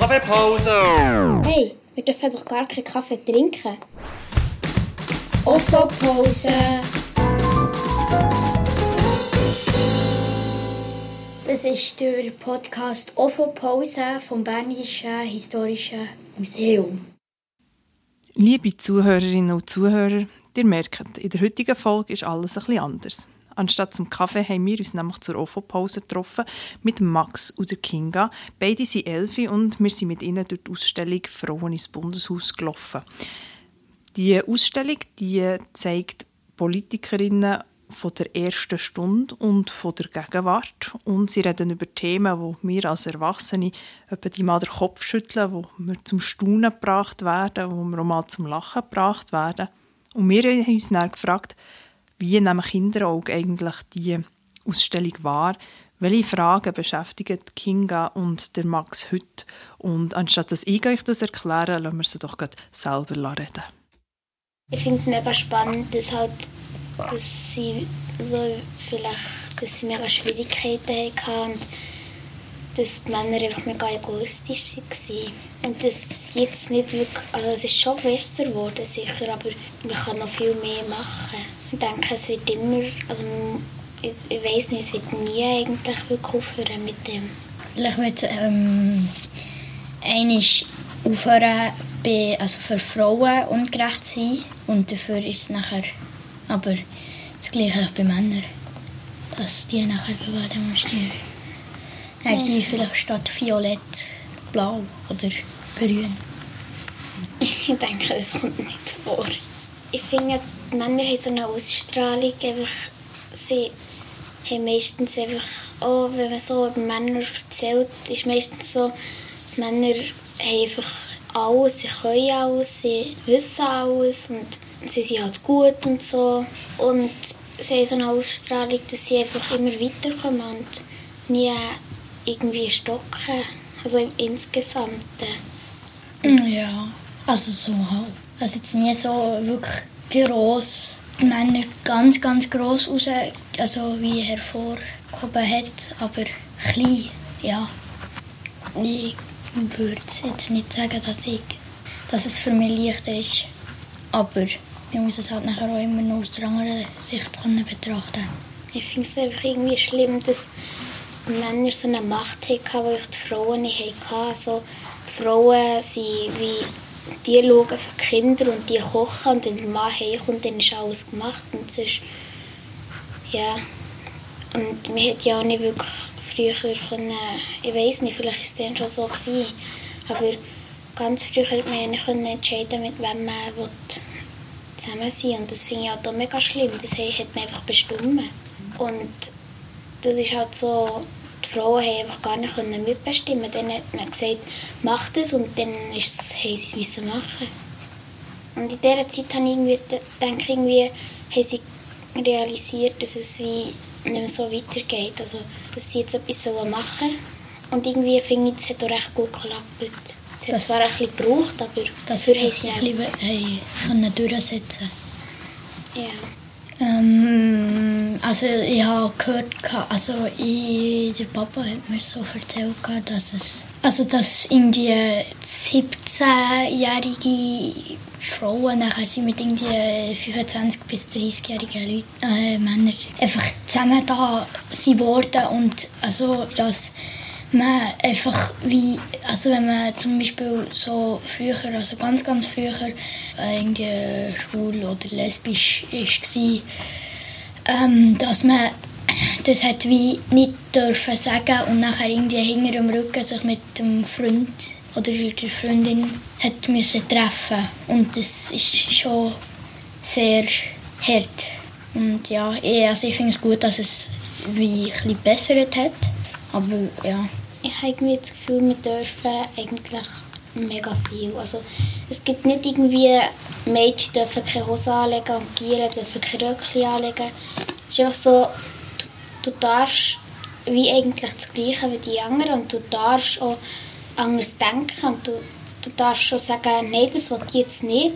Kaffeepause! Hey, wir dürfen doch gar keinen Kaffee trinken. Ofo-Pause. Das ist der Podcast Ofo-Pause vom Bernischen Historischen Museum. Liebe Zuhörerinnen und Zuhörer, ihr merkt, in der heutigen Folge ist alles ein bisschen anders. Anstatt zum Kaffee haben wir uns nämlich zur OFO-Pause getroffen mit Max und der Kinga. Beide sind Elfi und wir sind mit ihnen durch die Ausstellung Frauen ins Bundeshaus gelaufen. Die Ausstellung die zeigt Politikerinnen von der ersten Stunde und von der Gegenwart. Und sie reden über Themen, wo wir als Erwachsene etwa die mal den Kopf schütteln, wo wir zum Staunen gebracht werden, wo wir auch mal zum Lachen gebracht werden. Und wir haben uns dann gefragt, wie nehmen Kinderaugen eigentlich die Ausstellung wahr? Welche Fragen beschäftigen Kinga und der Max heute? Und anstatt dass ich euch das erkläre, lassen wir sie doch selber reden. Ich finde es mega spannend, dass halt, dass sie so vielleicht, dass sie mega Schwierigkeiten hatten und dass die Männer einfach mega egoistisch waren. Und das jetzt nicht wirklich, also es ist schon besser geworden sicher, aber man kann noch viel mehr machen. Ich denke, es wird immer, also ich, ich weiß nicht, es wird nie eigentlich wirklich aufhören mit dem. Vielleicht wird ähm, einiges aufhören bei, also für Frauen ungerecht sein und dafür ist es nachher aber das Gleiche bei Männern, dass die nachher demonstrieren. Dann sind vielleicht statt violett blau oder grün. Ich denke, das kommt nicht vor. Ich finde, die Männer haben so eine Ausstrahlung, einfach, sie haben meistens einfach, oh, wenn man so über Männer erzählt, ist meistens so, die Männer haben einfach alles, sie können alles, sie wissen alles und sie sind halt gut und so. Und sie haben so eine Ausstrahlung, dass sie einfach immer weiterkommen und nie irgendwie stocken. Also im Insgesamten. Ja, also so halt. Also jetzt nie so wirklich gross. Männer ganz, ganz gross raus, also wie hervorgehoben hat, aber klein, ja. Ich würde jetzt nicht sagen, dass, ich, dass es für mich leichter ist, aber ich muss es halt nachher auch immer noch aus der anderen Sicht betrachten Ich finde es einfach irgendwie schlimm, dass Männer so eine Macht hatten, die die Frauen nicht hatten. Also, die Frauen sind wie die schauen für Kinder und die kochen und wenn der Mann heimkommt, dann ist alles gemacht und sonst, ja, und man hätte ja auch nicht wirklich früher können, ich weiß nicht, vielleicht war es dann schon so gewesen, aber ganz früher hätte man ja nicht entscheiden mit wem man will zusammen sein und das finde ich auch mega schlimm, das hat man einfach bestimmt und das ist halt so Frauen haben einfach gar nicht mitbestimmen Dann hat man gesagt, mach das und dann ist es, haben sie es machen. Und in dieser Zeit habe ich irgendwie, denke ich, irgendwie, haben sie realisiert, dass es wie nicht mehr so weitergeht. Also, dass sie jetzt etwas machen sollen. Und irgendwie finde ich, es hat auch recht gut geklappt. Es hat das zwar ein bisschen gebraucht, aber dafür haben sie ein bisschen durchsetzen Ja. Ähm, also ich habe gehört, also ich, der Papa hat mir so erzählt, dass es, also dass in die 17-jährige Frauen nachher sind mit irgendwie 25 bis 30-jährigen Leuten, äh, Männern einfach zusammen da sind worden. Und also dass man einfach wie, also wenn man zum Beispiel so früher, also ganz, ganz früher äh, irgendwie schwul oder lesbisch war, ähm, dass man das hat wie nicht dürfen sagen und nachher irgendwie hinter dem Rücken sich mit dem Freund oder der Freundin hat müssen treffen. Und das ist schon sehr hart. Und ja, also ich finde es gut, dass es wie ein bessert hat, aber ja. Ich habe irgendwie das Gefühl, wir dürfen eigentlich mega viel. Also, es gibt nicht irgendwie, Mädchen dürfen keine Hose anlegen und Gieren dürfen keine Röckchen anlegen. Es ist einfach so, du, du darfst wie eigentlich das Gleiche wie die anderen und du darfst auch anders denken und du, du darfst schon sagen, nein, das will ich jetzt nicht.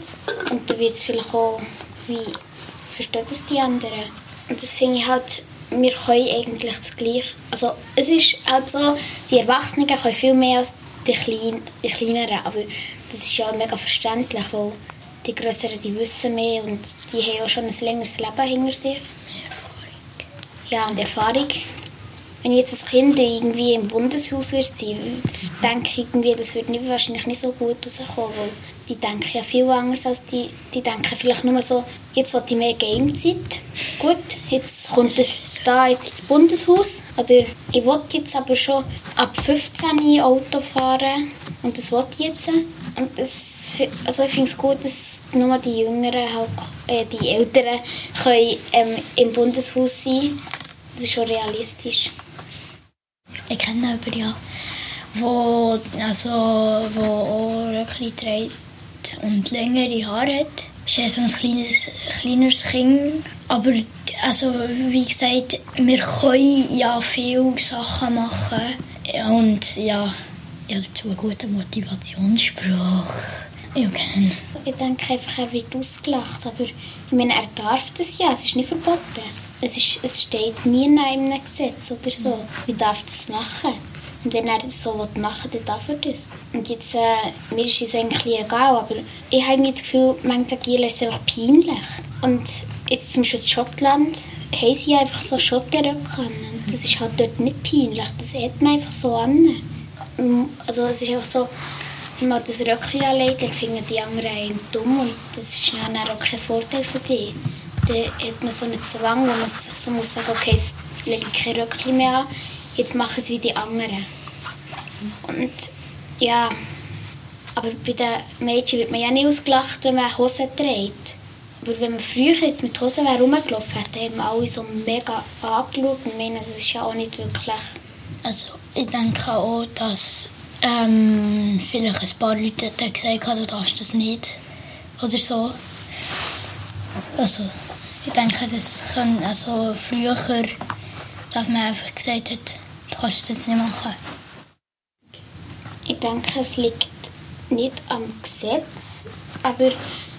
Und dann wird es vielleicht auch, wie verstehen das die anderen? Und das finde ich halt wir können eigentlich das Gleiche. Also es ist halt so, die Erwachsenen können viel mehr als die, klein, die kleineren. Aber das ist ja mega verständlich, weil die Größeren die wissen mehr und die haben auch schon ein längeres Leben hinter sich. Ja, und Erfahrung. Wenn jetzt ein Kind irgendwie im Bundeshaus wird sein, denke ich irgendwie, das nicht, wahrscheinlich nicht so gut rauskommen, weil die denken ja viel anders als die, die denken vielleicht nur so, jetzt will ich mehr Gamezeit. Gut, jetzt kommt es da jetzt ins Bundeshaus. Oder ich will jetzt aber schon ab 15 Auto fahren und das will ich jetzt. Und das, also ich finde es gut, dass nur die Jüngeren, halt, äh, die Älteren können ähm, im Bundeshaus sein. Das ist schon realistisch. Ich kenne jemanden, ja, wo, also, wo auch Röckchen trägt und längere Haare hat. Ist er so ein kleines, kleineres Kind. Aber also, wie gesagt, wir können ja viele Sachen machen. Und ja, dazu einen guten Motivationsspruch. Ja, gerne. Ich denke einfach, er wird ausgelacht. Aber ich meine, er darf das ja, es ist nicht verboten. Es, ist, es steht nie in einem Gesetz oder so. Wie darf das machen? Und wenn er das so machen will, dann darf er das. Und jetzt, äh, mir ist es eigentlich egal, aber ich habe das Gefühl, manche Gielen ist einfach peinlich. Und jetzt zum Beispiel in Schottland haben sie einfach so Schotterröcke an. Und das ist halt dort nicht peinlich, das hat man einfach so an. Also es ist einfach so, wenn man das Röckchen anlegt, dann finden die anderen einen dumm und das ist dann auch kein Vorteil für die dann hat man so einen Zwang, wo man sich so muss sagen, okay, jetzt lege ich kein Röckchen mehr an, jetzt mache ich es wie die anderen. Und ja, aber bei den Mädchen wird man ja nicht ausgelacht, wenn man Hosen trägt. Aber wenn man früher jetzt mit Hosen rumgelaufen hätte, wir alle so mega angeschaut und meinen, das ist ja auch nicht wirklich... Also ich denke auch, dass ähm, vielleicht ein paar Leute gesagt haben, du darfst das nicht oder so. Also ich denke, das kann also früher, dass man einfach gesagt hat, du kannst es jetzt nicht machen. Ich denke, es liegt nicht am Gesetz, aber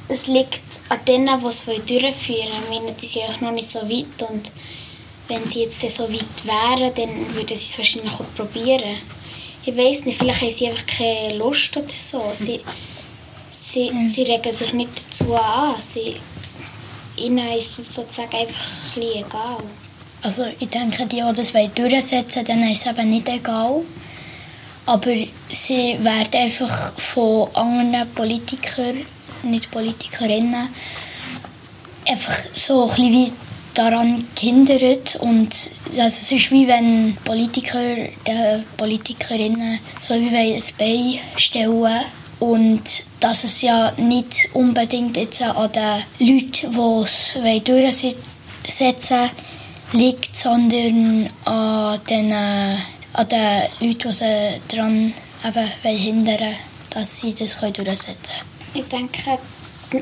es liegt an denen, die es durchführen wollen. Die sind auch noch nicht so weit und wenn sie jetzt so weit wären, dann würden sie es wahrscheinlich auch probieren. Ich weiß nicht, vielleicht haben sie einfach keine Lust oder so. Sie, sie, mhm. sie regen sich nicht dazu an. Sie, ihnen ist es sozusagen einfach ein egal. Also ich denke, die, die das durchsetzen wollen, denen ist es eben nicht egal. Aber sie werden einfach von anderen Politikern, nicht Politikerinnen, einfach so ein bisschen daran gehindert. Und also es ist wie wenn Politiker den Politikerinnen so wie ein Bein stellen und dass es ja nicht unbedingt jetzt an den Leuten, die es durchsetzen liegt, sondern an den, an den Leuten, die sie daran eben hindern dass sie das durchsetzen können. Ich denke,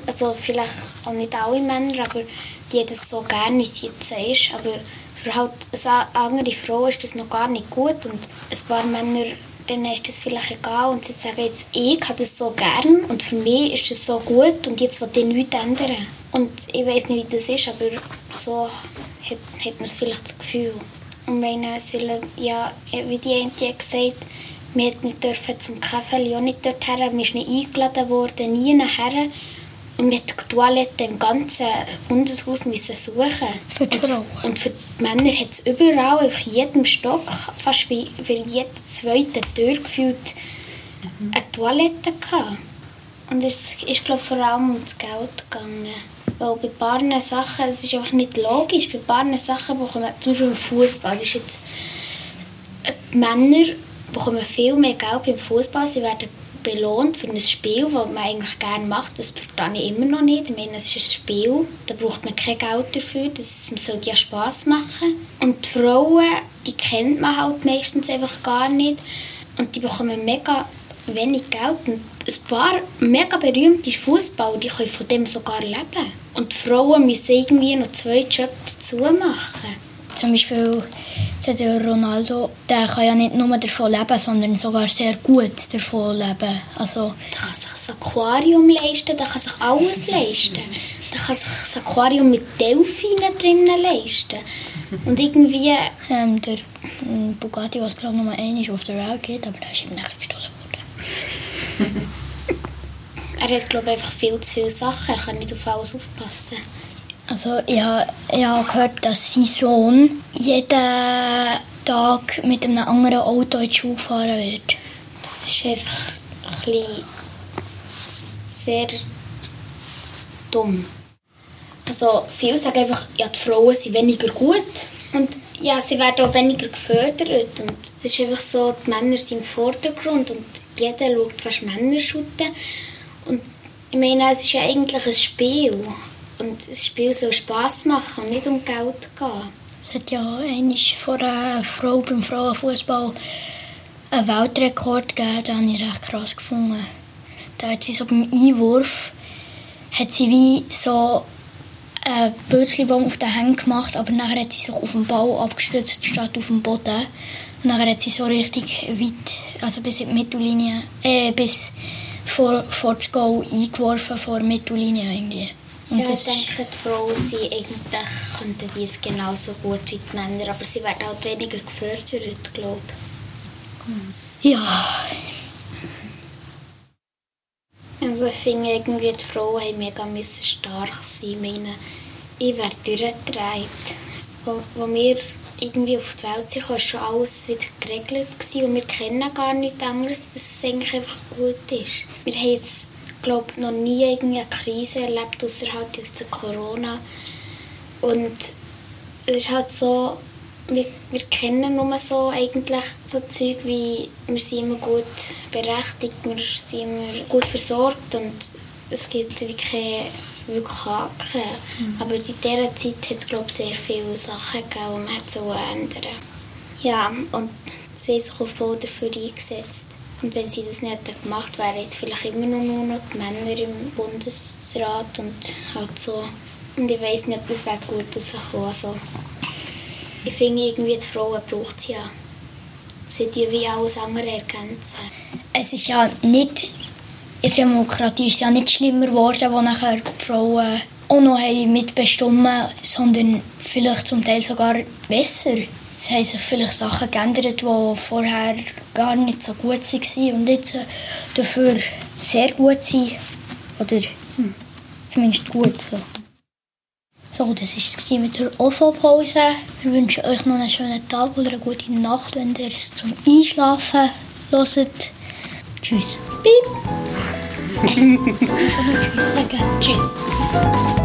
also vielleicht auch nicht alle Männer, aber die das so gerne, wie sie jetzt ist, aber für halt andere Frauen ist das noch gar nicht gut und ein paar Männer dann ist das vielleicht egal und sie sagen jetzt, ich habe das so gern und für mich ist das so gut und jetzt will ich nichts ändern. Und ich weiß nicht, wie das ist, aber so hat, hat man vielleicht das Gefühl. Und meine, sie, ja, wie die eine die gesagt wir nicht dürfen zum Kaffee, auch nicht dorthin, wir sind nicht eingeladen worden, nie nachher. Und wir mussten die Toilette im ganzen Bundeshaus müssen suchen. Für die Frauen. Und, und für die Männer hat es überall, auf jedem Stock, fast wie für jede zweite Tür gefühlt, mhm. eine Toilette gehabt. Und es ist, glaube vor allem um das Geld gegangen. Weil bei paar Sachen, es ist einfach nicht logisch, bei paar Sachen bekommen, zum Beispiel im Fußball, das ist jetzt, die Männer bekommen viel mehr Geld beim Fußball, sie werden belohnt für ein Spiel, das man eigentlich gerne macht. Das verstehe ich immer noch nicht. Ich meine, es ist ein Spiel, da braucht man kein Geld dafür. Das soll ja Spass machen. Und die Frauen, die kennt man halt meistens einfach gar nicht. Und die bekommen mega wenig Geld. Und ein paar mega berühmte Fußballer, die können von dem sogar leben. Und die Frauen müssen irgendwie noch zwei Jobs dazu machen. Zum Beispiel der Ronaldo, der kann ja nicht nur davon leben, sondern sogar sehr gut davon leben. Also, der kann sich ein Aquarium leisten, der kann sich alles leisten. Der kann sich ein Aquarium mit Delfinen drinnen leisten. Und irgendwie... Ähm, der Bugatti, was glaube ich Nummer 1 auf der Welt geht, aber der ist ihm nachher gestohlen worden. er hat, glaube ich, einfach viel zu viele Sachen. Er kann nicht auf alles aufpassen. Also ich habe, ich gehört, dass sein Sohn jeden Tag mit einem anderen Auto in die Schule fahren wird. Das ist einfach ein sehr dumm. Also viele sagen einfach, ja, die Frauen sind weniger gut und ja, sie werden auch weniger gefördert und es ist einfach so, die Männer sind im Vordergrund und jeder schaut fast Männer shooten und ich meine, es ist ja eigentlich ein Spiel und das Spiel soll Spass machen nicht um Geld gehen. Es hat ja eigentlich vor einer Frau beim Frauenfußball einen Weltrekord gegeben, den habe ich recht krass gefunden. Da hat sie so beim Einwurf hat sie wie so einen Bötzlibaum auf den Händen gemacht, aber nachher hat sie sich auf den Ball abgestützt statt auf den Boden. Und nachher hat sie so richtig weit, also bis in die Mittellinie, äh, bis vor, vor das Goal eingeworfen, vor der Mittellinie irgendwie. Und ja, ich denke, die Frauen sind eigentlich, könnten dies genauso gut wie die Männer, aber sie werden halt weniger gefördert, glaube ich. ja, Also ich finde irgendwie, die Frauen haben mega müssen stark sein. Ich meine, ich werde durchgedreht. Wo, wo wir irgendwie auf die Welt sind, war schon alles wieder geregelt gewesen und wir kennen gar nichts anderes, dass es eigentlich einfach gut ist. Wir haben jetzt, glaube noch nie eine Krise erlebt, außer halt jetzt der Corona. Und es ist halt so, wir, wir kennen nur so eigentlich so Zeug wie, wir sind immer gut berechtigt, wir sind immer gut versorgt und es gibt wie keine wirklich Haken. Aber in dieser Zeit hat es glaube ich sehr viele Sachen gegeben, die man so ändern Ja, und sie hat sich auf Bau dafür eingesetzt. Und wenn sie das nicht hätte gemacht wären jetzt vielleicht immer noch nur noch die Männer im Bundesrat und halt so. Und ich weiß nicht, ob das wäre gut rausgekommen. Also, ich finde irgendwie, die Frauen braucht es ja. Sie tun wie alles andere ergänzen. es ist ja nicht, in der Demokratie ist ja nicht schlimmer geworden, wo nachher die Frauen auch noch mitbestimmen sondern vielleicht zum Teil sogar besser. Es haben sich vielleicht Sachen geändert, die vorher gar nicht so gut waren und jetzt äh, dafür sehr gut sind. Oder hm, zumindest gut. So. So, das war es mit der OFO-Pause. Wir wünschen euch noch einen schönen Tag oder eine gute Nacht, wenn ihr es zum Einschlafen hört. Tschüss. Piep. Ich noch Tschüss sagen. Tschüss.